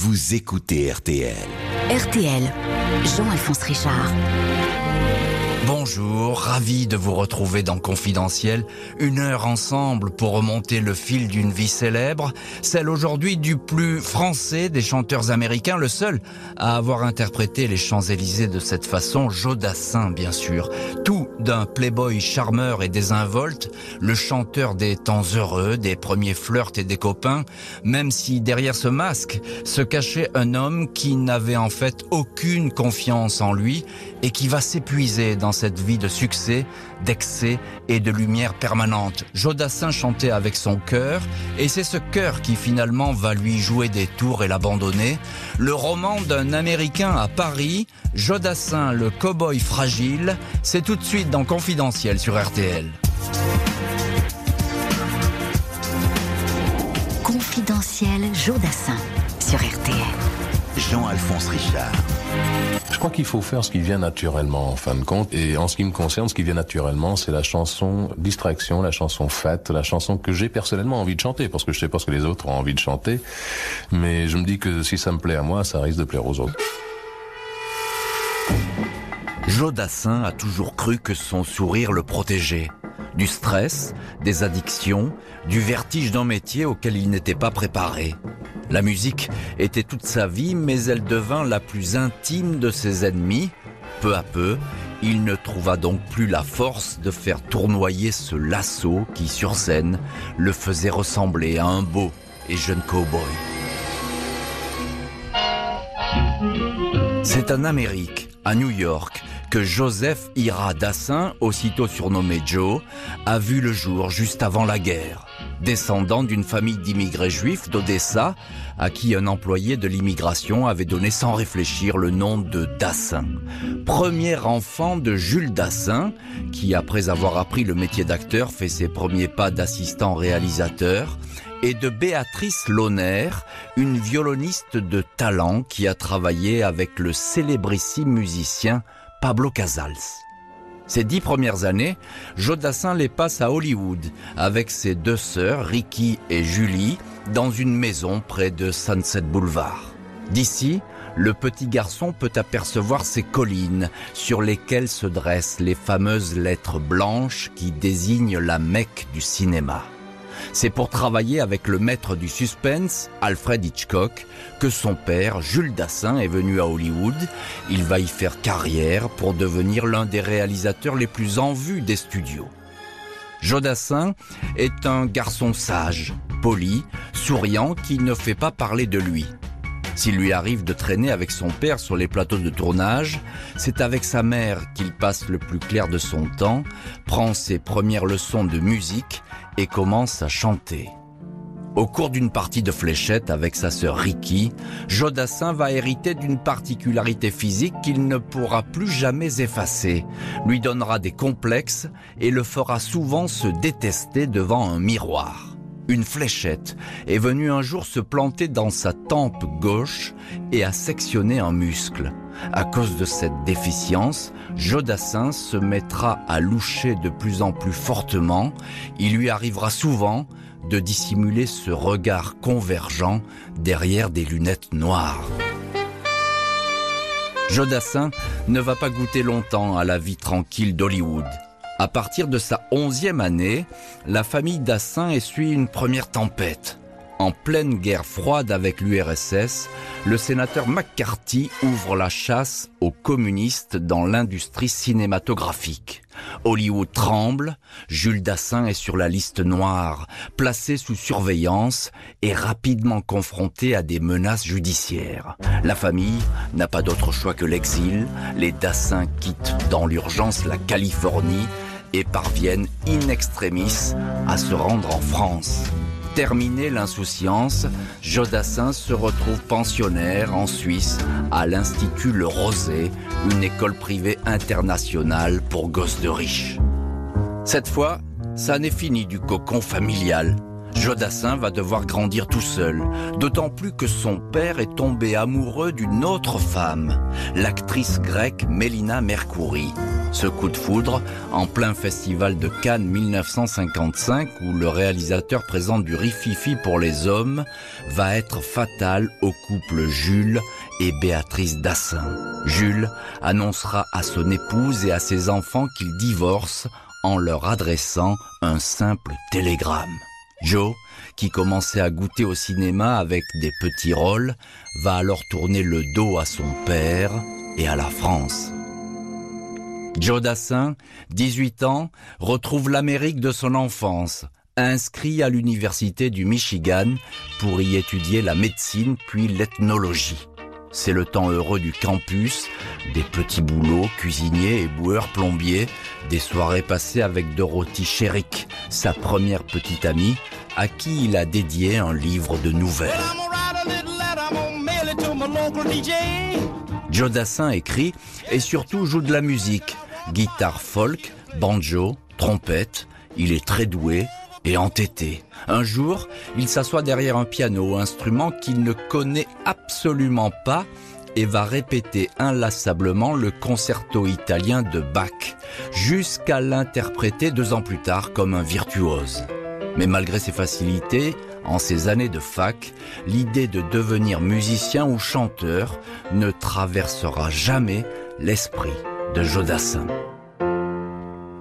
vous écoutez RTL. RTL, Jean-Alphonse Richard. Bonjour, ravi de vous retrouver dans Confidentiel. Une heure ensemble pour remonter le fil d'une vie célèbre, celle aujourd'hui du plus français des chanteurs américains, le seul à avoir interprété les Champs-Élysées de cette façon, Jodassin bien sûr. Tout d'un playboy charmeur et désinvolte, le chanteur des temps heureux, des premiers flirts et des copains, même si derrière ce masque se cachait un homme qui n'avait en fait aucune confiance en lui et qui va s'épuiser dans cette vie de succès, d'excès et de lumière permanente. Jodassin chantait avec son cœur, et c'est ce cœur qui finalement va lui jouer des tours et l'abandonner. Le roman d'un Américain à Paris, Jodassin le cow-boy fragile, c'est tout de suite dans Confidentiel sur RTL. Confidentiel Jodassin sur RTL. Jean-Alphonse Richard. Je crois qu'il faut faire ce qui vient naturellement en fin de compte. Et en ce qui me concerne, ce qui vient naturellement, c'est la chanson distraction, la chanson fête, la chanson que j'ai personnellement envie de chanter, parce que je sais pas ce que les autres ont envie de chanter. Mais je me dis que si ça me plaît à moi, ça risque de plaire aux autres. Jodassin a toujours cru que son sourire le protégeait. Du stress, des addictions, du vertige d'un métier auquel il n'était pas préparé. La musique était toute sa vie, mais elle devint la plus intime de ses ennemis. Peu à peu, il ne trouva donc plus la force de faire tournoyer ce lasso qui, sur scène, le faisait ressembler à un beau et jeune cow-boy. C'est en Amérique, à New York, que Joseph Ira Dassin, aussitôt surnommé Joe, a vu le jour juste avant la guerre. Descendant d'une famille d'immigrés juifs d'Odessa, à qui un employé de l'immigration avait donné sans réfléchir le nom de Dassin. Premier enfant de Jules Dassin, qui après avoir appris le métier d'acteur fait ses premiers pas d'assistant réalisateur, et de Béatrice Launer, une violoniste de talent qui a travaillé avec le célébrissime musicien Pablo Casals. Ces dix premières années, Jodassin les passe à Hollywood avec ses deux sœurs, Ricky et Julie, dans une maison près de Sunset Boulevard. D'ici, le petit garçon peut apercevoir ces collines sur lesquelles se dressent les fameuses lettres blanches qui désignent la Mecque du cinéma. C'est pour travailler avec le maître du suspense, Alfred Hitchcock, que son père, Jules Dassin, est venu à Hollywood. Il va y faire carrière pour devenir l'un des réalisateurs les plus en vue des studios. Jodassin est un garçon sage, poli, souriant, qui ne fait pas parler de lui. S'il lui arrive de traîner avec son père sur les plateaux de tournage, c'est avec sa mère qu'il passe le plus clair de son temps, prend ses premières leçons de musique et commence à chanter. Au cours d'une partie de fléchette avec sa sœur Ricky, Jodassin va hériter d'une particularité physique qu'il ne pourra plus jamais effacer, lui donnera des complexes et le fera souvent se détester devant un miroir. Une fléchette est venue un jour se planter dans sa tempe gauche et a sectionné un muscle. À cause de cette déficience, Jodassin se mettra à loucher de plus en plus fortement. Il lui arrivera souvent de dissimuler ce regard convergent derrière des lunettes noires. Jodassin ne va pas goûter longtemps à la vie tranquille d'Hollywood. À partir de sa onzième année, la famille Dassin essuie une première tempête. En pleine guerre froide avec l'URSS, le sénateur McCarthy ouvre la chasse aux communistes dans l'industrie cinématographique. Hollywood tremble, Jules Dassin est sur la liste noire, placé sous surveillance et rapidement confronté à des menaces judiciaires. La famille n'a pas d'autre choix que l'exil, les Dassin quittent dans l'urgence la Californie parviennent in extremis à se rendre en France. Terminée l'insouciance, Jodassin se retrouve pensionnaire en Suisse à l'Institut Le Rosé, une école privée internationale pour gosses de riches. Cette fois, ça n'est fini du cocon familial. Jodassin va devoir grandir tout seul, d'autant plus que son père est tombé amoureux d'une autre femme, l'actrice grecque Mélina Mercouri. Ce coup de foudre, en plein festival de Cannes 1955, où le réalisateur présente du rififi pour les hommes, va être fatal au couple Jules et Béatrice Dassin. Jules annoncera à son épouse et à ses enfants qu'il divorce en leur adressant un simple télégramme. Joe, qui commençait à goûter au cinéma avec des petits rôles, va alors tourner le dos à son père et à la France. Joe Dassin, 18 ans, retrouve l'Amérique de son enfance, inscrit à l'université du Michigan pour y étudier la médecine puis l'ethnologie. C'est le temps heureux du campus, des petits boulots, cuisiniers et boueurs plombiers, des soirées passées avec Dorothy Sherrick, sa première petite amie, à qui il a dédié un livre de nouvelles. Joe Dassin écrit et surtout joue de la musique guitare folk, banjo, trompette. Il est très doué et entêté. Un jour, il s'assoit derrière un piano, instrument qu'il ne connaît absolument pas, et va répéter inlassablement le concerto italien de Bach, jusqu'à l'interpréter deux ans plus tard comme un virtuose. Mais malgré ses facilités, en ces années de fac, l'idée de devenir musicien ou chanteur ne traversera jamais l'esprit de Jodassin.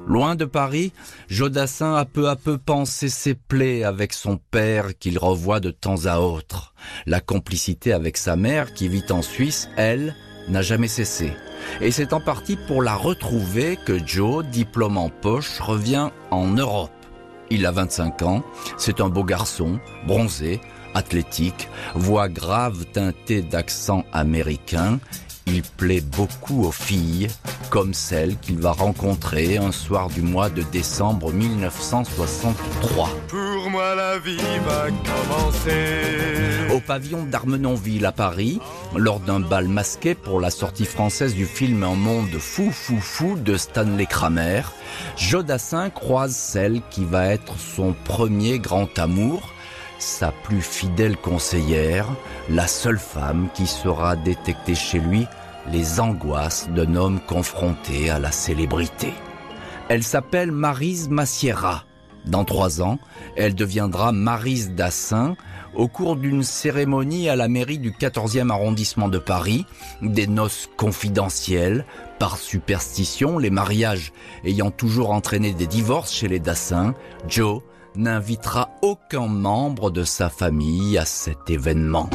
Loin de Paris, Jodassin a peu à peu pensé ses plaies avec son père qu'il revoit de temps à autre. La complicité avec sa mère qui vit en Suisse, elle, n'a jamais cessé. Et c'est en partie pour la retrouver que Joe, diplôme en poche, revient en Europe. Il a 25 ans, c'est un beau garçon, bronzé, athlétique, voix grave teintée d'accent américain. Il plaît beaucoup aux filles, comme celle qu'il va rencontrer un soir du mois de décembre 1963. Pour moi, la vie va commencer. Au pavillon d'Armenonville à Paris, lors d'un bal masqué pour la sortie française du film Un monde fou fou fou de Stanley Kramer, Jodassin croise celle qui va être son premier grand amour, sa plus fidèle conseillère, la seule femme qui saura détecter chez lui les angoisses d'un homme confronté à la célébrité. Elle s'appelle Marise Massiera. Dans trois ans, elle deviendra Marise Dassin au cours d'une cérémonie à la mairie du 14e arrondissement de Paris, des noces confidentielles, par superstition, les mariages ayant toujours entraîné des divorces chez les Dassins, Joe n'invitera aucun membre de sa famille à cet événement.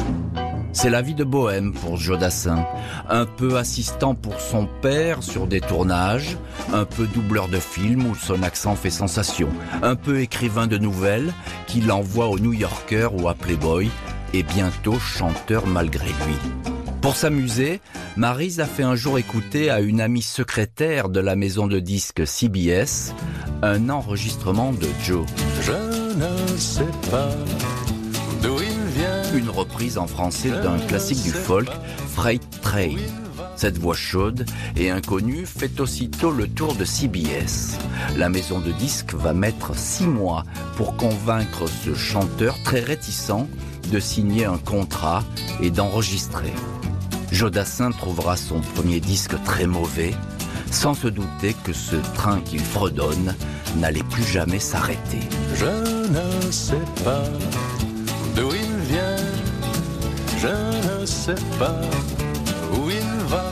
C'est la vie de bohème pour Jodassin. Un peu assistant pour son père sur des tournages, un peu doubleur de films où son accent fait sensation, un peu écrivain de nouvelles qu'il envoie au New Yorker ou à Playboy, et bientôt chanteur malgré lui. Pour s'amuser, Marise a fait un jour écouter à une amie secrétaire de la maison de disques CBS un enregistrement de Joe. Je ne sais pas d'où il vient. Une reprise en français d'un classique du folk, Freight Train. Cette voix chaude et inconnue fait aussitôt le tour de CBS. La maison de disques va mettre six mois pour convaincre ce chanteur très réticent de signer un contrat et d'enregistrer. Jodassin trouvera son premier disque très mauvais, sans se douter que ce train qu'il fredonne n'allait plus jamais s'arrêter. Je ne sais pas d'où il vient. Je ne sais pas où il va.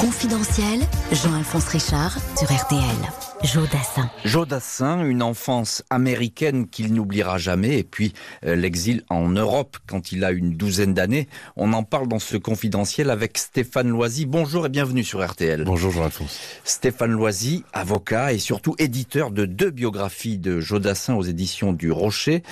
Confidentiel, Jean-Alphonse Richard sur RTL. Joe Dassin. Jodassin, une enfance américaine qu'il n'oubliera jamais, et puis euh, l'exil en Europe quand il a une douzaine d'années. On en parle dans ce confidentiel avec Stéphane Loisy. Bonjour et bienvenue sur RTL. Bonjour Jean-Alphonse. Stéphane Loisy, avocat et surtout éditeur de deux biographies de Jodassin aux éditions du Rocher.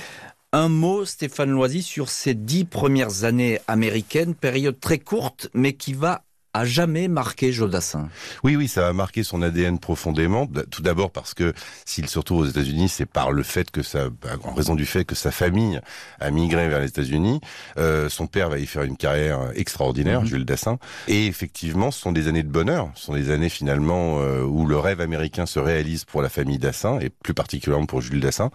Un mot, Stéphane Loisy, sur ces dix premières années américaines, période très courte, mais qui va à jamais marquer Jodassin. Oui, oui, ça a marqué son ADN profondément. Tout d'abord parce que s'il se retrouve aux États-Unis, c'est par le fait que ça, en raison du fait que sa famille a migré vers les États-Unis. Euh, son père va y faire une carrière extraordinaire, Mhm. Jules Dassin. Et effectivement, ce sont des années de bonheur. Ce sont des années finalement euh, où le rêve américain se réalise pour la famille Dassin et plus particulièrement pour Jules Dassin,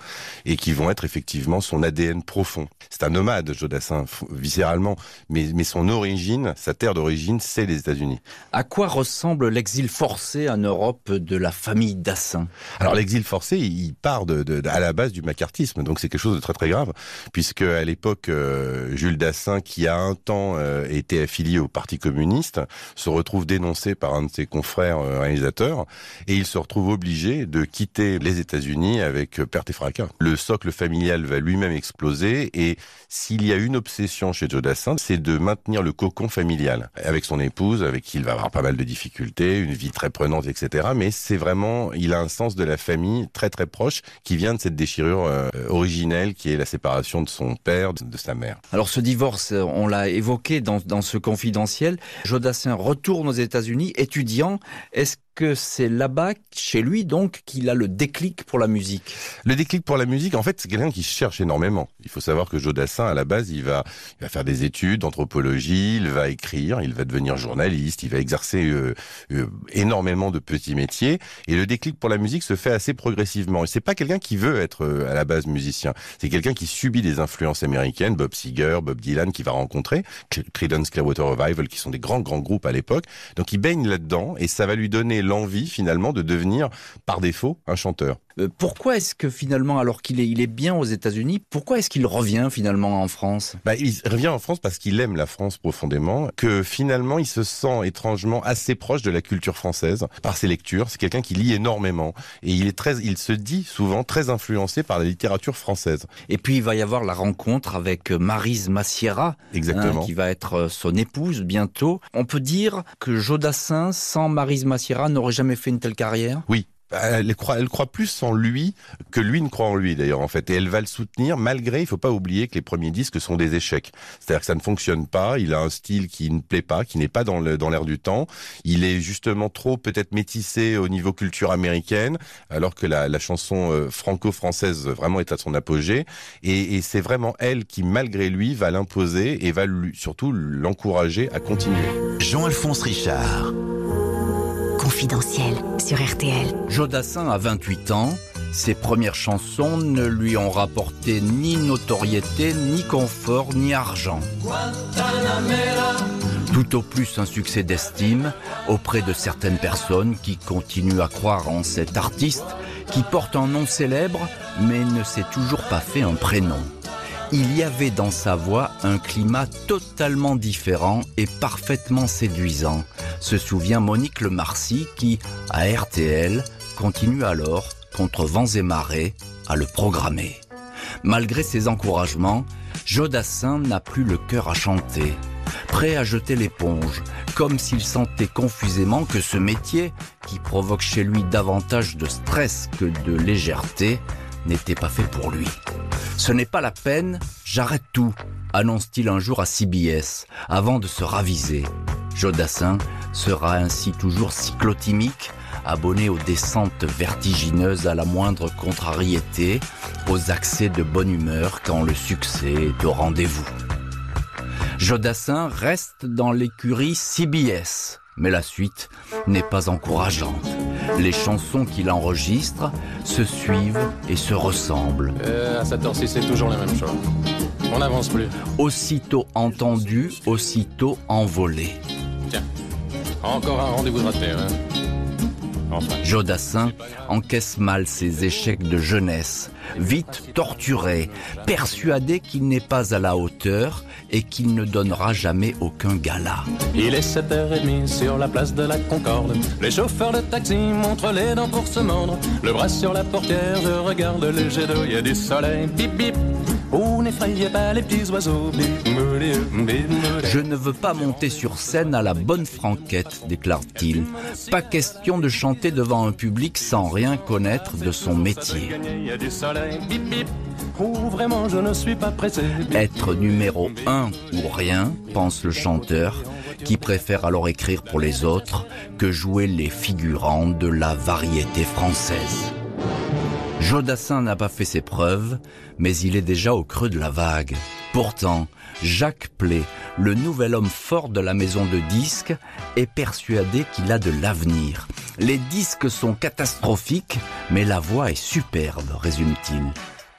et qui vont être effectivement son ADN profond. C'est un nomade, Joe Dassin, f- viscéralement, mais, mais son origine, sa terre d'origine, c'est les États-Unis. À quoi ressemble l'exil forcé en Europe de la famille Dassin? Alors l'exil forcé, il part de, de, à la base du macartisme, donc c'est quelque chose de très très grave, puisque à l'époque, euh, Jules Dassin, qui a un temps euh, été affilié au Parti communiste, se retrouve dénoncé par un de ses confrères euh, réalisateurs, et il se retrouve obligé de quitter les États-Unis avec perte et fracas. Le socle familial va lui-même exploser, et s'il y a une obsession chez Joe Dassin, c'est de maintenir le cocon familial avec son épouse, avec qui il va avoir pas mal de difficultés, une vie très prenante, etc. Mais c'est vraiment, il a un sens de la famille très très proche qui vient de cette déchirure euh, originelle qui est la séparation de son père, de, sa mère. Alors ce divorce, on l'a évoqué dans, dans ce confidentiel. Jodassin retourne aux États-Unis, étudiant. Est-ce que c'est là-bas, chez lui donc, qu'il a le déclic pour la musique Le déclic pour la musique, en fait, c'est quelqu'un qui cherche énormément. Il faut savoir que Jodassin, à la base, il va, faire des études d'anthropologie, il va écrire, il va devenir journaliste, il va exercer euh, euh, énormément de petits métiers. Et le déclic pour la musique se fait assez progressivement. Et c'est pas quelqu'un qui veut être euh, à la base musicien. C'est quelqu'un qui subit des influences américaines, Bob Seger, Bob Dylan, qui va rencontrer, Creedence Clearwater Revival, qui sont des grands grands groupes à l'époque. Donc il baigne là-dedans et ça va lui donner l'envie finalement de devenir par défaut un chanteur. Euh, pourquoi est-ce que finalement, alors qu'il est, il est bien aux États-Unis, pourquoi est-ce qu'il revient finalement en France? Bah, Il revient en France parce qu'il aime la France profondément, que finalement il se sent étrangement assez proche de la culture française par ses lectures. C'est quelqu'un qui lit énormément et il est très, il se dit souvent très influencé par la littérature française. Et puis il va y avoir la rencontre avec Marise Massiera, Exactement. hein, qui va être euh, son épouse bientôt. On peut dire que Jodassin, sans Marise Massiera, n'aurait jamais fait une telle carrière? Oui, elle croit, plus en lui que lui ne croit en lui d'ailleurs en fait. Et elle va le soutenir malgré il faut pas oublier que les premiers disques sont des échecs. C'est-à-dire que ça ne fonctionne pas il a un style qui ne plaît pas qui n'est pas dans le dans l'air du temps. Il est justement trop peut-être métissé au niveau culture américaine alors que la, la chanson euh, franco-française vraiment est à son apogée. Et, et c'est vraiment elle qui malgré lui va l'imposer et va lui, surtout l'encourager à continuer. Jean-Alphonse Richard Confidentiel sur RTL. Jodassin a 28 ans. Ses premières chansons ne lui ont rapporté ni notoriété, ni confort, ni argent. Tout au plus un succès d'estime auprès de certaines personnes qui continuent à croire en cet artiste qui porte un nom célèbre mais ne s'est toujours pas fait un prénom. Il y avait dans sa voix un climat totalement différent et parfaitement séduisant, se souvient Monique Le Marcy qui, à RTL, continue alors, contre vents et marées, à le programmer. Malgré ses encouragements, Jodassin n'a plus le cœur à chanter, prêt à jeter l'éponge, comme s'il sentait confusément que ce métier, qui provoque chez lui davantage de stress que de légèreté, n'était pas fait pour lui. Ce n'est pas la peine, j'arrête tout, annonce-t-il un jour à CBS, avant de se raviser. Jodassin sera ainsi toujours cyclotimique, abonné aux descentes vertigineuses à la moindre contrariété, aux accès de bonne humeur quand le succès est au rendez-vous. Jodassin reste dans l'écurie CBS, mais la suite n'est pas encourageante. Les chansons qu'il enregistre se suivent et se ressemblent. Euh, à cette heure-ci, c'est toujours la même chose. On n'avance plus. Aussitôt entendu, aussitôt envolé. Tiens, encore un rendez-vous raté, hein. Jodassin encaisse mal ses échecs de jeunesse, vite torturé, persuadé qu'il n'est pas à la hauteur et qu'il ne donnera jamais aucun gala. Il est 7h30 sur la place de la Concorde. Les chauffeurs de taxi montrent les dents pour se mordre. Le bras sur la portière, je regarde le jet d'eau, il y a du soleil, bip bip. Oh, n'effrayez pas les petits oiseaux, bip, mouli, bip, mouli. Je ne veux pas monter sur scène à la bonne franquette, déclare-t-il. Pas question de chanter devant un public sans rien connaître de son métier. Oh, vraiment, je ne suis pas pressé. Être numéro un ou rien, pense le chanteur, qui préfère alors écrire pour les autres que jouer les figurants de la variété française. Jodassin n'a pas fait ses preuves, mais il est déjà au creux de la vague. Pourtant, Jacques Play, le nouvel homme fort de la maison de disques, est persuadé qu'il a de l'avenir. Les disques sont catastrophiques, mais la voix est superbe, résume-t-il.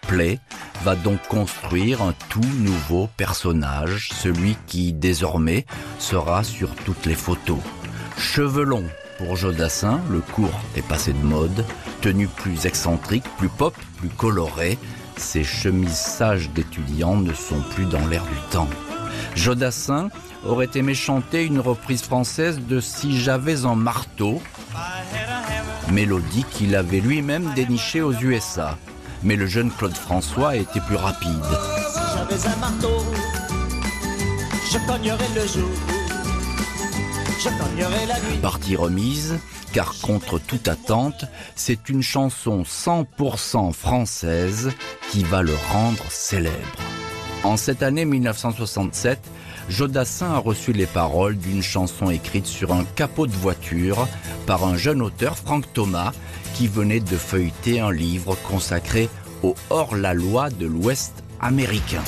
Play va donc construire un tout nouveau personnage, celui qui désormais sera sur toutes les photos. Cheveux longs pour Jodassin, le court est passé de mode, tenue plus excentrique, plus pop, plus colorée, ses chemises sages d'étudiants ne sont plus dans l'air du temps. Jodassin aurait aimé chanter une reprise française de Si j'avais un marteau, mélodie qu'il avait lui-même dénichée aux USA. Mais le jeune Claude François était plus rapide. Si j'avais un marteau, je cognerais le jour, Partie remise, car contre toute attente, c'est une chanson 100% française qui va le rendre célèbre. En cette année 1967, Jodassin a reçu les paroles d'une chanson écrite sur un capot de voiture par un jeune auteur, Franck Thomas, qui venait de feuilleter un livre consacré au hors-la-loi de l'Ouest américain.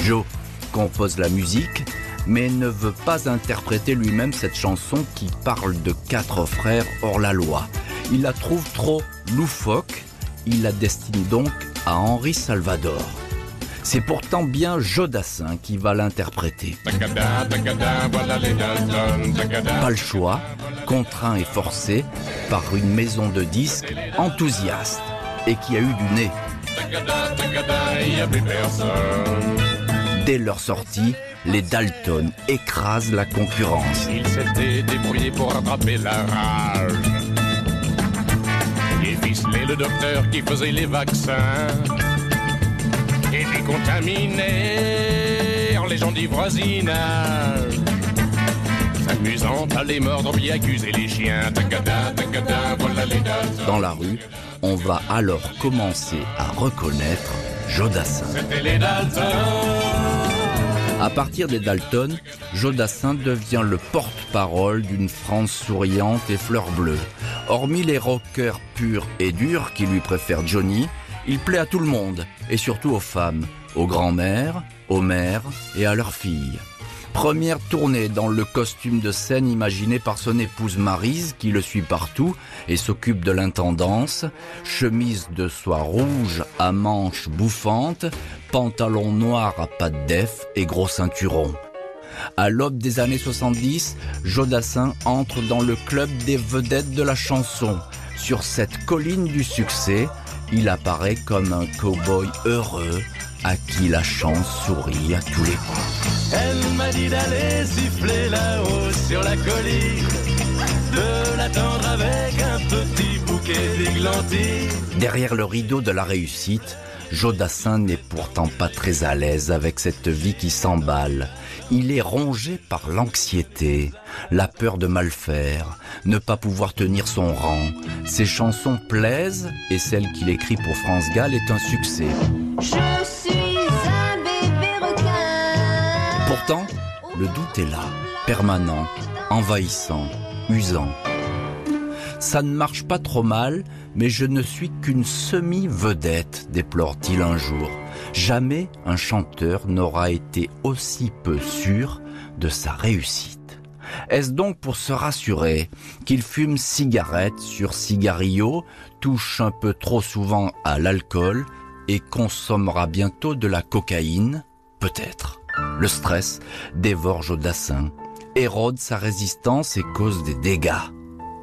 Joe compose la musique, mais ne veut pas interpréter lui-même cette chanson qui parle de quatre frères hors-la-loi. Il la trouve trop loufoque, il la destine donc à Henri Salvador. C'est pourtant bien Jodassin qui va l'interpréter. Pas le choix, contraint et forcé par une maison de disques enthousiaste et qui a eu du nez. Dès leur sortie, les Dalton écrasent la concurrence. Il s'était débrouillé pour rattraper la rage. Et ficelé le docteur qui faisait les vaccins. Et décontaminé les gens du voisinage. S'amusant à les mordre, puis accuser les chiens. Dans la rue, on va alors commencer à reconnaître Jodassin. C'était les Dalton. À partir des Dalton, Jodassin devient le porte-parole d'une France souriante et fleur bleue. Hormis les rockers purs et durs qui lui préfèrent Johnny, il plaît à tout le monde, et surtout aux femmes, aux grands-mères, aux mères et à leurs filles. Première tournée dans le costume de scène imaginé par son épouse Marise qui le suit partout et s'occupe de l'intendance, chemise de soie rouge à manches bouffantes, pantalon noir à pattes d'ef et gros ceinturon. À l'aube des années 70, Jodassin entre dans le club des vedettes de la chanson. Sur cette colline du succès, il apparaît comme un cow-boy heureux à qui la chance sourit à tous les coups. Elle m'a dit d'aller siffler là-haut sur la colline, de l'attendre avec un petit bouquet d'églantines. Derrière le rideau de la réussite, Jodassin n'est pourtant pas très à l'aise avec cette vie qui s'emballe. Il est rongé par l'anxiété, la peur de mal faire, ne pas pouvoir tenir son rang. Ses chansons plaisent et celle qu'il écrit pour France Gall est un succès. Je Le doute est là, permanent, envahissant, usant. Ça ne marche pas trop mal, mais je ne suis qu'une semi-vedette, déplore-t-il un jour. Jamais un chanteur n'aura été aussi peu sûr de sa réussite. Est-ce donc pour se rassurer qu'il fume cigarette sur cigarillo, touche un peu trop souvent à l'alcool et consommera bientôt de la cocaïne? Peut-être. Le stress dévore Jodassin, érode sa résistance et cause des dégâts.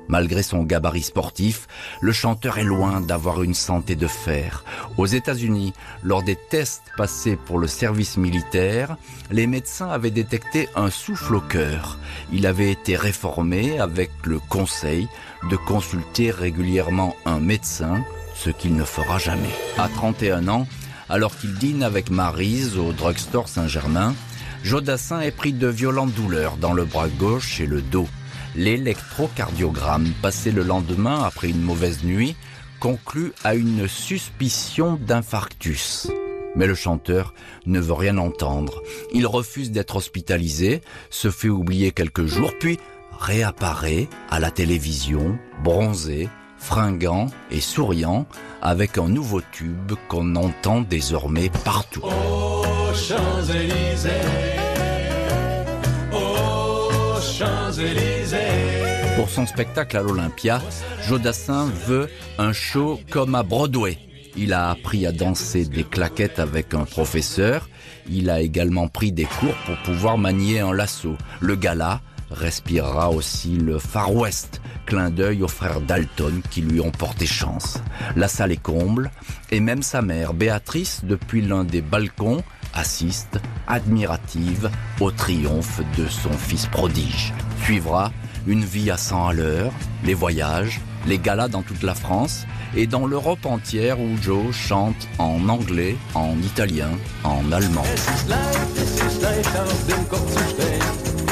Malgré son gabarit sportif, le chanteur est loin d'avoir une santé de fer. Aux États-Unis, lors des tests passés pour le service militaire, les médecins avaient détecté un souffle au cœur. Il avait été réformé avec le conseil de consulter régulièrement un médecin, ce qu'il ne fera jamais. À 31 ans, alors qu'il dîne avec Marise au drugstore Saint-Germain, Jodassin est pris de violentes douleurs dans le bras gauche et le dos. L'électrocardiogramme, passé le lendemain après une mauvaise nuit, conclut à une suspicion d'infarctus. Mais le chanteur ne veut rien entendre. Il refuse d'être hospitalisé, se fait oublier quelques jours, puis réapparaît à la télévision, bronzé, fringant et souriant, avec un nouveau tube qu'on entend désormais partout. Aux Champs-Élysées, aux Champs-Élysées. Pour son spectacle à l'Olympia, Jodassin veut un show comme à Broadway, Il a appris à danser des claquettes avec un professeur. Il a également pris des cours pour pouvoir manier un lasso. Le gala respirera aussi le Far West, clin d'œil aux frères Dalton qui lui ont porté chance. La salle est comble et même sa mère, Béatrice, depuis l'un des balcons, assiste, admirative, au triomphe de son fils prodige. Suivra une vie à 100 à l'heure, les voyages, les galas dans toute la France et dans l'Europe entière où Joe chante en anglais, en italien, en allemand.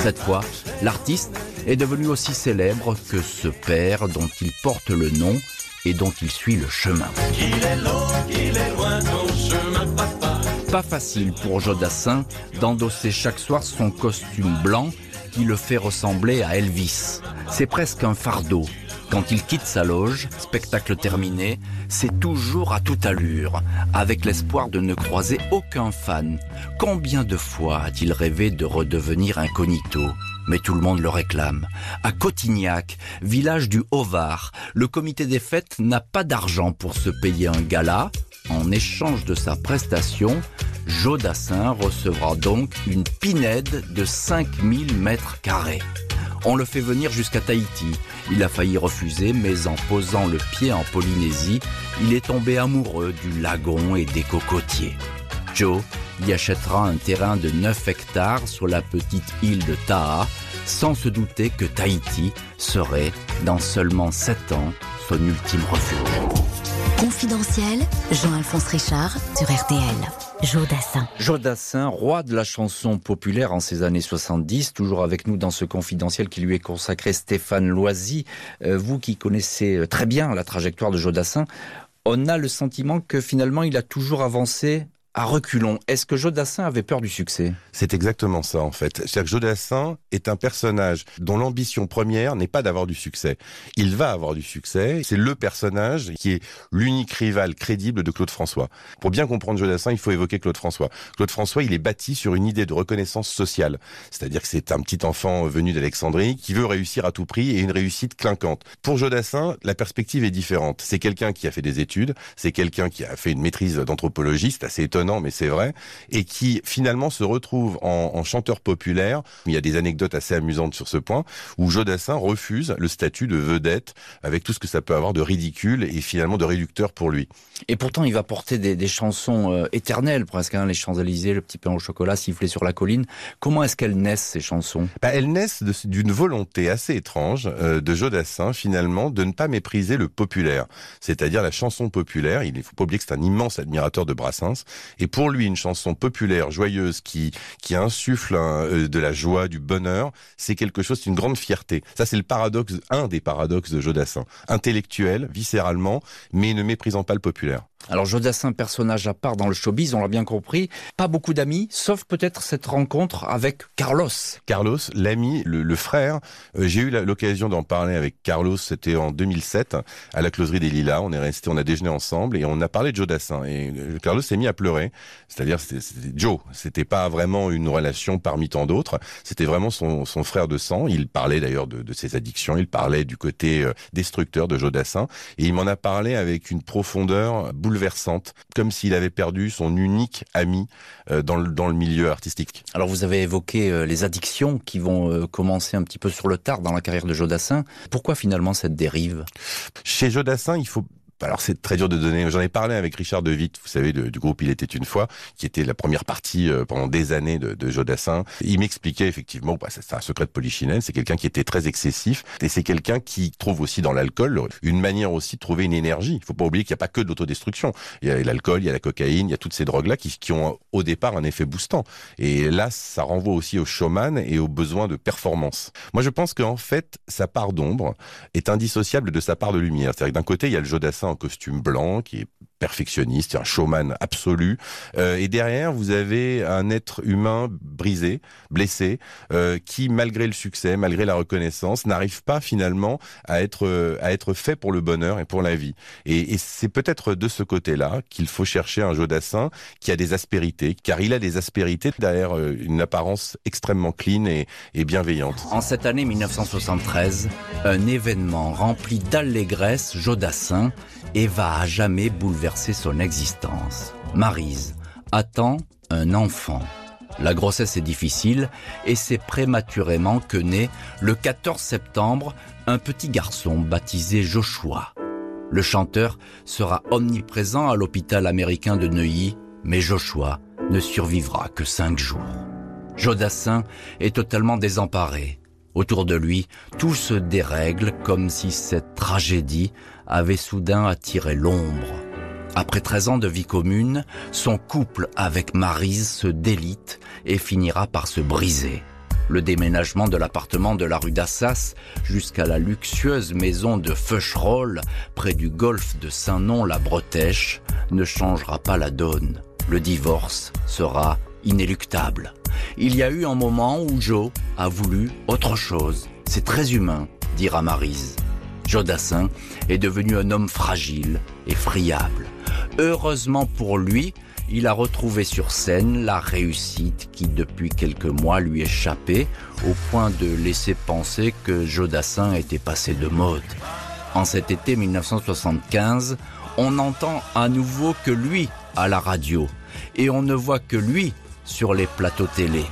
Cette fois, l'artiste est devenu aussi célèbre que ce père dont il porte le nom et dont il suit le chemin. Pas facile pour Jodassin d'endosser chaque soir son costume blanc qui le fait ressembler à Elvis. C'est presque un fardeau. Quand il quitte sa loge, spectacle terminé, c'est toujours à toute allure, avec l'espoir de ne croiser aucun fan. Combien de fois a-t-il rêvé de redevenir incognito? Mais tout le monde le réclame. À Cotignac, village du Haut-Var, le comité des fêtes n'a pas d'argent pour se payer un gala. En échange de sa prestation, Jodassin recevra donc une pinède de 5000 mètres carrés. On le fait venir jusqu'à Tahiti. Il a failli refuser, mais en posant le pied en Polynésie, il est tombé amoureux du lagon et des cocotiers. Joe y achètera un terrain de 9 hectares sur la petite île de Taha, sans se douter que Tahiti serait, dans seulement 7 ans, son ultime refuge. Confidentiel, Jean-Alphonse Richard sur RTL. Joe Dassin. Joe Dassin, roi de la chanson populaire en ces années 70, toujours avec nous dans ce confidentiel qui lui est consacré Stéphane Loisy. Euh, vous qui connaissez euh, très bien la trajectoire de Joe Dassin, on a le sentiment que finalement il a toujours avancé à reculons. Est-ce que Jodassin avait peur du succès? C'est exactement ça en fait. C'est-à-dire que Jodassin est un personnage dont l'ambition première n'est pas d'avoir du succès. Il va avoir du succès. C'est le personnage qui est l'unique rival crédible de Claude François. Pour bien comprendre Jodassin, il faut évoquer Claude François. Claude François, il est bâti sur une idée de reconnaissance sociale. C'est-à-dire que c'est un petit enfant venu d'Alexandrie qui veut réussir à tout prix et une réussite clinquante. Pour Jodassin, la perspective est différente. C'est quelqu'un qui a fait des études, c'est quelqu'un qui a fait une maîtrise d'anthropologie, c'est assez étonnant mais c'est vrai, et qui finalement se retrouve en, en, chanteur populaire. Il y a des anecdotes assez amusantes sur ce point, où Jodassin refuse le statut de vedette, avec tout ce que ça peut avoir de ridicule et finalement de réducteur pour lui. Et pourtant, il va porter des, des chansons euh, éternelles, presque, hein, les Champs-Élysées, le petit pain au chocolat, sifflé sur la colline. Comment est-ce qu'elles naissent, ces chansons? Bah, Elles naissent d'une volonté assez étrange euh, de Jodassin, finalement, de ne pas mépriser le populaire, c'est-à-dire la chanson populaire. Il ne faut pas oublier que c'est un immense admirateur de Brassens, et pour lui, une chanson populaire, joyeuse, qui qui insuffle euh, de la joie, du bonheur, c'est quelque chose, c'est une grande fierté. Ça, c'est le paradoxe, un des paradoxes de Jodassin. Intellectuel, viscéralement, mais ne méprisant pas le populaire. Alors Jodassin, personnage à part dans le showbiz, on l'a bien compris, pas beaucoup d'amis, sauf peut-être cette rencontre avec Carlos. Carlos, l'ami, le, frère. Euh, J'ai eu l'occasion d'en parler avec Carlos, c'était en 2007, à la closerie des Lilas. On est resté, on a déjeuné ensemble et on a parlé de Jodassin. Et euh, Carlos s'est mis à pleurer. C'est-à-dire, c'était Joe. C'était pas vraiment une relation parmi tant d'autres. C'était vraiment son, frère de sang. Il parlait d'ailleurs de, de, ses addictions. Il parlait du côté euh, destructeur de Jodassin. Et il m'en a parlé avec une profondeur bouleversante, comme s'il avait perdu son unique ami euh, dans, le, dans le milieu artistique. Alors vous avez évoqué euh, les addictions qui vont euh, commencer un petit peu sur le tard dans la carrière de Jodassin. Pourquoi finalement cette dérive? Chez Jodassin, il faut alors c'est très dur de donner. J'en ai parlé avec Richard De Witt, vous savez, du groupe Il était une fois, qui était la première partie euh, pendant des années de, de Jodassin. Il m'expliquait effectivement, bah, c'est un secret de polichinelle, c'est quelqu'un qui était très excessif, et c'est quelqu'un qui trouve aussi dans l'alcool une manière aussi de trouver une énergie. Il faut pas oublier qu'il n'y a pas que de l'autodestruction. Il y a l'alcool, il y a la cocaïne, il y a toutes ces drogues-là qui, ont au départ un effet boostant. Et là, ça renvoie aussi au showman et aux besoins de performance. Moi, je pense qu'en fait, sa part d'ombre est indissociable de sa part de lumière. C'est-à-dire que d'un côté, il y a le Jodassin en costume blanc qui est perfectionniste, un showman absolu. Euh, et derrière, vous avez un être humain brisé, blessé, euh, qui, malgré le succès, malgré la reconnaissance, n'arrive pas finalement à être à être fait pour le bonheur et pour la vie. Et, et c'est peut-être de ce côté-là qu'il faut chercher un Jodassin qui a des aspérités, car il a des aspérités derrière euh, une apparence extrêmement clean et, et bienveillante. En cette année 1973, un événement rempli d'allégresse, Jodassin, et va à jamais bouleverser bouleverser son existence. Marise attend un enfant. La grossesse est difficile et c'est prématurément que naît le 14 septembre un petit garçon baptisé Joshua. Le chanteur sera omniprésent à l'hôpital américain de Neuilly, mais Joshua ne survivra que cinq jours. Jodassin est totalement désemparé. Autour de lui, tout se dérègle comme si cette tragédie avait soudain attiré l'ombre. Après 13 ans de vie commune, son couple avec Marise se délite et finira par se briser. Le déménagement de l'appartement de la rue d'Assas jusqu'à la luxueuse maison de Feucherolles près du golfe de Saint-Nom-la-Bretèche ne changera pas la donne. Le divorce sera inéluctable. Il y a eu un moment où Joe a voulu autre chose. C'est très humain, dira Marise. Jodassin est devenu un homme fragile et friable. Heureusement pour lui, il a retrouvé sur scène la réussite qui depuis quelques mois lui échappait au point de laisser penser que Jodassin était passé de mode. En cet été 1975, on n'entend à nouveau que lui à la radio et on ne voit que lui sur les plateaux télé.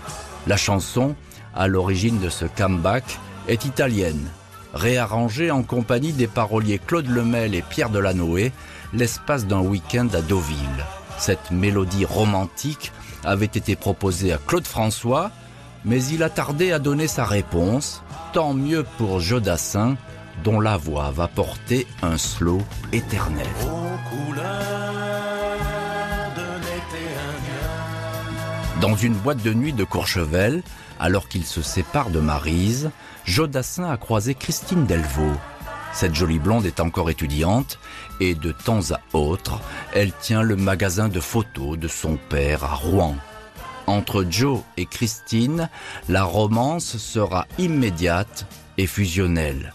La chanson, à l'origine de ce comeback, est italienne, réarrangée en compagnie des paroliers Claude Lemel et Pierre Delanoë l'espace d'un week-end à Deauville. Cette mélodie romantique avait été proposée à Claude François, mais il a tardé à donner sa réponse, tant mieux pour Jodassin, dont la voix va porter un slow éternel. Dans une boîte de nuit de Courchevel, alors qu'il se sépare de Marise, Jodassin a croisé Christine Delvaux. Cette jolie blonde est encore étudiante et de temps à autre, elle tient le magasin de photos de son père à Rouen. Entre Joe et Christine, la romance sera immédiate et fusionnelle.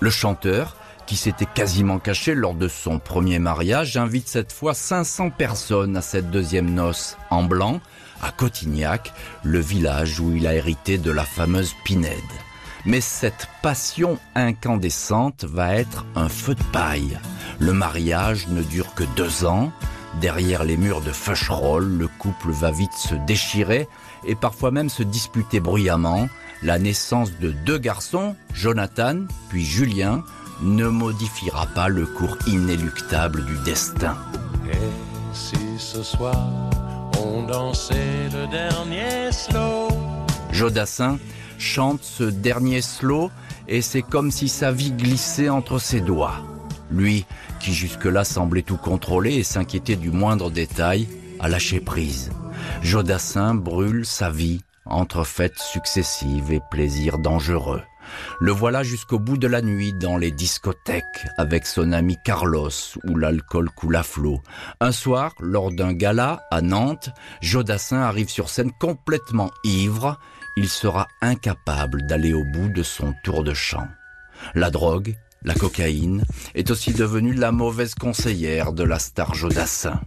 Le chanteur, qui s'était quasiment caché lors de son premier mariage, invite cette fois 500 personnes à cette deuxième noce en blanc à Cotignac, le village où il a hérité de la fameuse Pinède. Mais cette passion incandescente va être un feu de paille. Le mariage ne dure que deux ans. Derrière les murs de Feucherolles, le couple va vite se déchirer et parfois même se disputer bruyamment. La naissance de deux garçons, Jonathan puis Julien, ne modifiera pas le cours inéluctable du destin. Et si ce soir on dansait le dernier slow? Jodassin chante ce dernier slow et c'est comme si sa vie glissait entre ses doigts. Lui, qui jusque-là semblait tout contrôler et s'inquiéter du moindre détail, a lâché prise. Jodassin brûle sa vie entre fêtes successives et plaisirs dangereux. Le voilà jusqu'au bout de la nuit dans les discothèques avec son ami Carlos où l'alcool coule à flot. Un soir, lors d'un gala à Nantes, Jodassin arrive sur scène complètement ivre. Il sera incapable d'aller au bout de son tour de chant. La drogue, la cocaïne, est aussi devenue la mauvaise conseillère de la star Jodassin.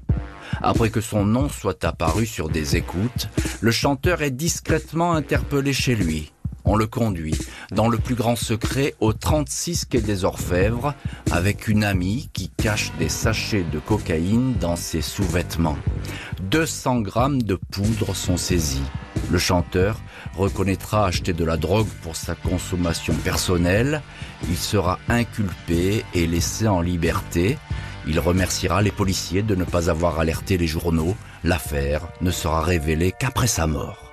Après que son nom soit apparu sur des écoutes, le chanteur est discrètement interpellé chez lui. On le conduit dans le plus grand secret au 36 quai des Orfèvres avec une amie qui cache des sachets de cocaïne dans ses sous-vêtements. 200 grammes de poudre sont saisis. Le chanteur reconnaîtra acheter de la drogue pour sa consommation personnelle. Il sera inculpé et laissé en liberté. Il remerciera les policiers de ne pas avoir alerté les journaux. L'affaire ne sera révélée qu'après sa mort.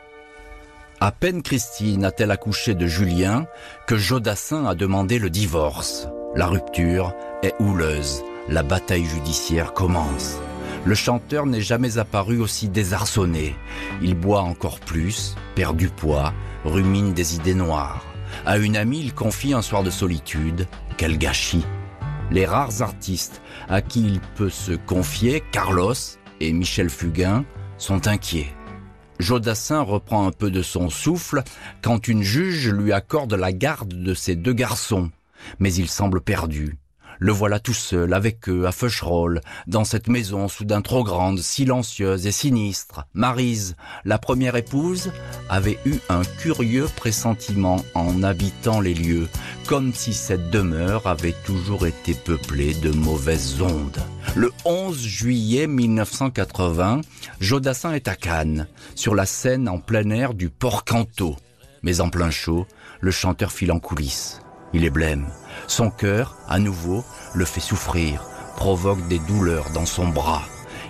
À peine Christine a-t-elle accouché de Julien que Jodassin a demandé le divorce. La rupture est houleuse. La bataille judiciaire commence. Le chanteur n'est jamais apparu aussi désarçonné. Il boit encore plus, perd du poids, rumine des idées noires. À une amie, il confie un soir de solitude. Quel gâchis Les rares artistes à qui il peut se confier, Carlos et Michel Fugain, sont inquiets. Jodassin reprend un peu de son souffle quand une juge lui accorde la garde de ses deux garçons. Mais il semble perdu. Le voilà tout seul avec eux à Feucherolles, dans cette maison soudain trop grande, silencieuse et sinistre. Marise, la première épouse, avait eu un curieux pressentiment en habitant les lieux, comme si cette demeure avait toujours été peuplée de mauvaises ondes. Le 11 juillet 1980, Jodassin est à Cannes, sur la scène en plein air du Port Canto. Mais en plein chaud, le chanteur file en coulisses. Il est blême. Son cœur, à nouveau, le fait souffrir, provoque des douleurs dans son bras.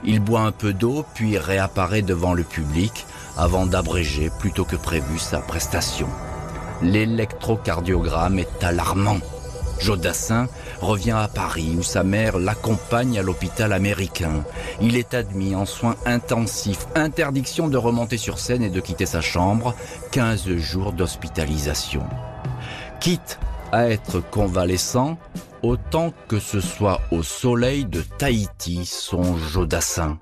Il boit un peu d'eau, puis réapparaît devant le public avant d'abréger plutôt que prévu sa prestation. L'électrocardiogramme est alarmant. Jodassin revient à Paris où sa mère l'accompagne à l'hôpital américain. Il est admis en soins intensifs, interdiction de remonter sur scène et de quitter sa chambre, 15 jours d'hospitalisation. Quitte être convalescent, autant que ce soit au soleil de Tahiti, son Jodassin.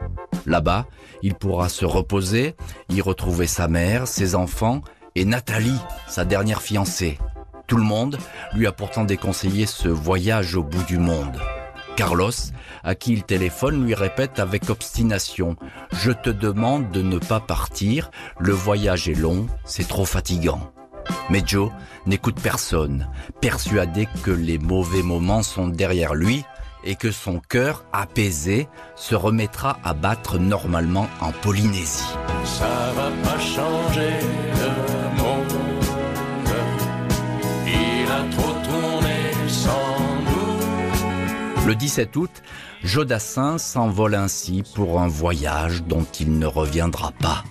Là-bas, il pourra se reposer, y retrouver sa mère, ses enfants et Nathalie, sa dernière fiancée. Tout le monde lui a pourtant déconseillé ce voyage au bout du monde. Carlos, à qui il téléphone, lui répète avec obstination ⁇ Je te demande de ne pas partir, le voyage est long, c'est trop fatigant. Mais Joe n'écoute personne, persuadé que les mauvais moments sont derrière lui et que son cœur, apaisé, se remettra à battre normalement en Polynésie. Ça va pas changer le monde. Il a trop tourné sans nous. Le 17 août, Jodassin s'envole ainsi pour un voyage dont il ne reviendra pas.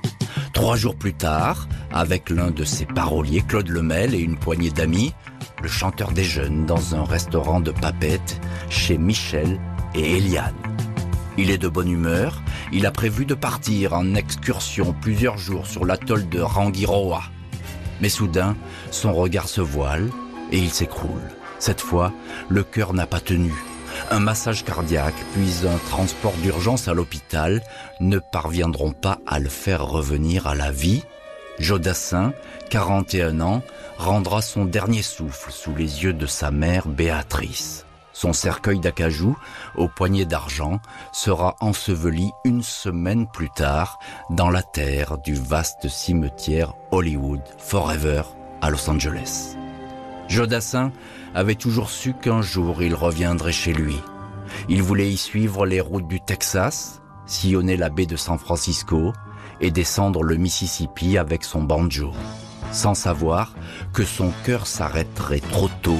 Trois jours plus tard, avec l'un de ses paroliers, Claude Lemel, et une poignée d'amis, le chanteur déjeune dans un restaurant de papettes chez Michel et Eliane. Il est de bonne humeur, il a prévu de partir en excursion plusieurs jours sur l'atoll de Rangiroa. Mais soudain, son regard se voile et il s'écroule. Cette fois, le cœur n'a pas tenu. Un massage cardiaque, puis un transport d'urgence à l'hôpital ne parviendront pas à le faire revenir à la vie. Jodassin, 41 ans, rendra son dernier souffle sous les yeux de sa mère Béatrice. Son cercueil d'acajou, au poignet d'argent, sera enseveli une semaine plus tard dans la terre du vaste cimetière Hollywood Forever à Los Angeles. Jodassin avait toujours su qu'un jour il reviendrait chez lui. Il voulait y suivre les routes du Texas, sillonner la baie de San Francisco et descendre le Mississippi avec son banjo, sans savoir que son cœur s'arrêterait trop tôt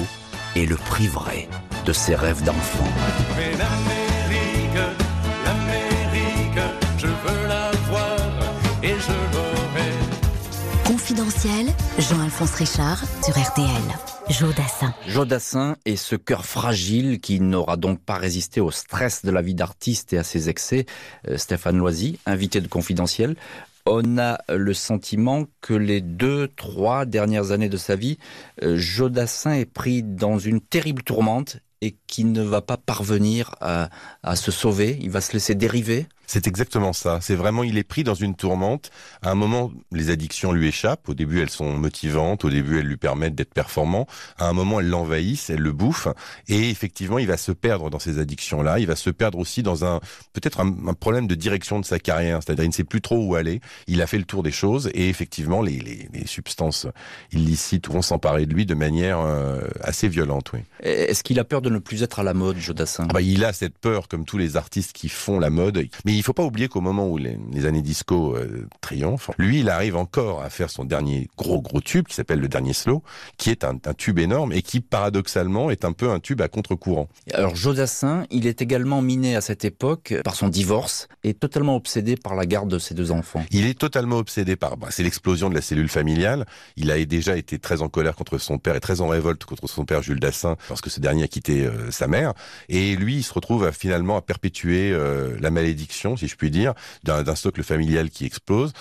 et le priverait de ses rêves d'enfant. Confidentiel, Jean-Alphonse Richard sur RTL. Jodassin. Jodassin et ce cœur fragile qui n'aura donc pas résisté au stress de la vie d'artiste et à ses excès. Euh, Stéphane Loisy, invité de Confidentiel. On a le sentiment que les deux, trois dernières années de sa vie, euh, Jodassin est pris dans une terrible tourmente et qui ne va pas parvenir à, à se sauver. Il va se laisser dériver. C'est exactement ça. C'est vraiment, il est pris dans une tourmente. À un moment, les addictions lui échappent. Au début, elles sont motivantes. Au début, elles lui permettent d'être performant. À un moment, elles l'envahissent, elles le bouffent. Et effectivement, il va se perdre dans ces addictions-là. Il va se perdre aussi dans un, peut-être un, un problème de direction de sa carrière. C'est-à-dire, il ne sait plus trop où aller. Il a fait le tour des choses. Et effectivement, les, les, les substances illicites vont s'emparer de lui de manière euh, assez violente, oui. Est-ce qu'il a peur de ne plus être à la mode, Jodassin Ah bah, il a cette peur, comme tous les artistes qui font la mode. Mais il faut pas oublier qu'au moment où les, les années disco euh, triomphent, lui, il arrive encore à faire son dernier gros gros tube qui s'appelle le dernier slow, qui est un, un tube énorme et qui paradoxalement est un peu un tube à contre-courant. Alors Jodassin, il est également miné à cette époque par son divorce et totalement obsédé par la garde de ses deux enfants. Il est totalement obsédé par, bah, c'est l'explosion de la cellule familiale. Il a déjà été très en colère contre son père et très en révolte contre son père Jules Dassin parce que ce dernier a quitté euh, sa mère. Et lui, il se retrouve finalement à perpétuer euh, la malédiction si je puis dire, d'un socle familial qui explose.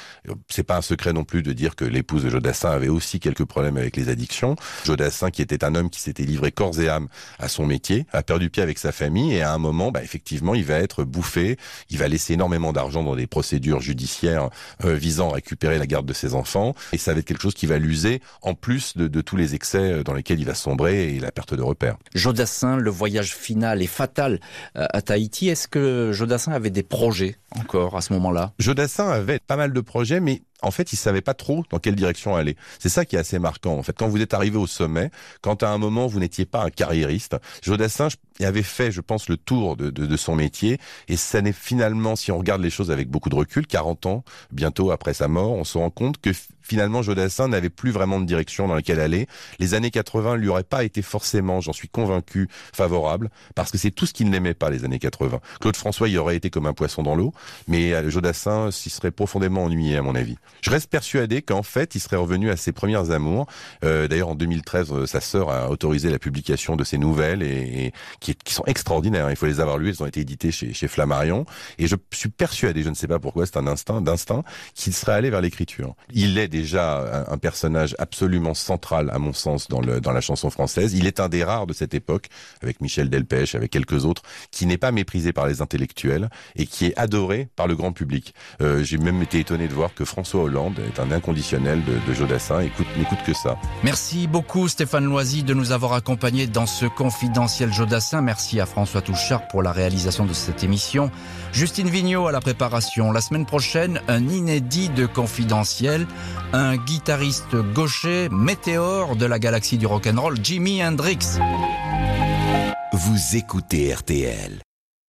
C'est pas un secret non plus de dire que l'épouse de Jodassin avait aussi quelques problèmes avec les addictions. Jodassin, qui était un homme qui s'était livré corps et âme à son métier, a perdu pied avec sa famille et à un moment, bah, effectivement, il va être bouffé. Il va laisser énormément d'argent dans des procédures judiciaires euh, visant à récupérer la garde de ses enfants. Et ça va être quelque chose qui va l'user en plus de, tous les excès euh, dans lesquels il va sombrer et la perte de repères. Jodassin, le voyage final est fatal euh, à Tahiti. Est-ce que Jodassin avait des projets encore à ce moment-là? Jodassin avait pas mal de projets, mais en fait, il savait pas trop dans quelle direction aller. C'est ça qui est assez marquant. En fait, quand vous êtes arrivé au sommet, quand à un moment vous n'étiez pas un carriériste, Jodassin avait fait, je pense, le tour de, de, de son métier, et ça n'est finalement, si on regarde les choses avec beaucoup de recul, 40 ans bientôt après sa mort, on se rend compte que finalement Jodassin n'avait plus vraiment de direction dans laquelle aller. Les années 80 lui auraient pas été forcément, j'en suis convaincu, favorables, parce que c'est tout ce qu'il n'aimait pas les années 80. Claude François y aurait été comme un poisson dans l'eau, mais euh, Jodassin s'y serait profondément ennuyé à mon avis. Je reste persuadé qu'en fait, il serait revenu à ses premières amours. Euh, D'ailleurs, en 2013, euh, sa sœur a autorisé la publication de ses nouvelles et, qui, sont extraordinaires. Il faut les avoir lues. Elles ont été éditées chez, Flammarion. Et je suis persuadé, je ne sais pas pourquoi, c'est un instinct d'instinct, qu'il serait allé vers l'écriture. Il est déjà un, personnage absolument central, à mon sens, dans, la chanson française. Il est un des rares de cette époque, avec Michel Delpech, avec quelques autres, qui n'est pas méprisé par les intellectuels et qui est adoré par le grand public. Euh, J'ai même été étonné de voir que François Hollande est un inconditionnel de, de Jodassin. Écoute, n'écoute que ça. Merci beaucoup Stéphane Loisy de nous avoir accompagnés dans ce confidentiel Jodassin. Merci à François Touchard pour la réalisation de cette émission. Justine Vignot à la préparation. La semaine prochaine, un inédit de confidentiel. Un guitariste gaucher météore de la galaxie du rock'n'roll, Jimi Hendrix. Vous écoutez RTL.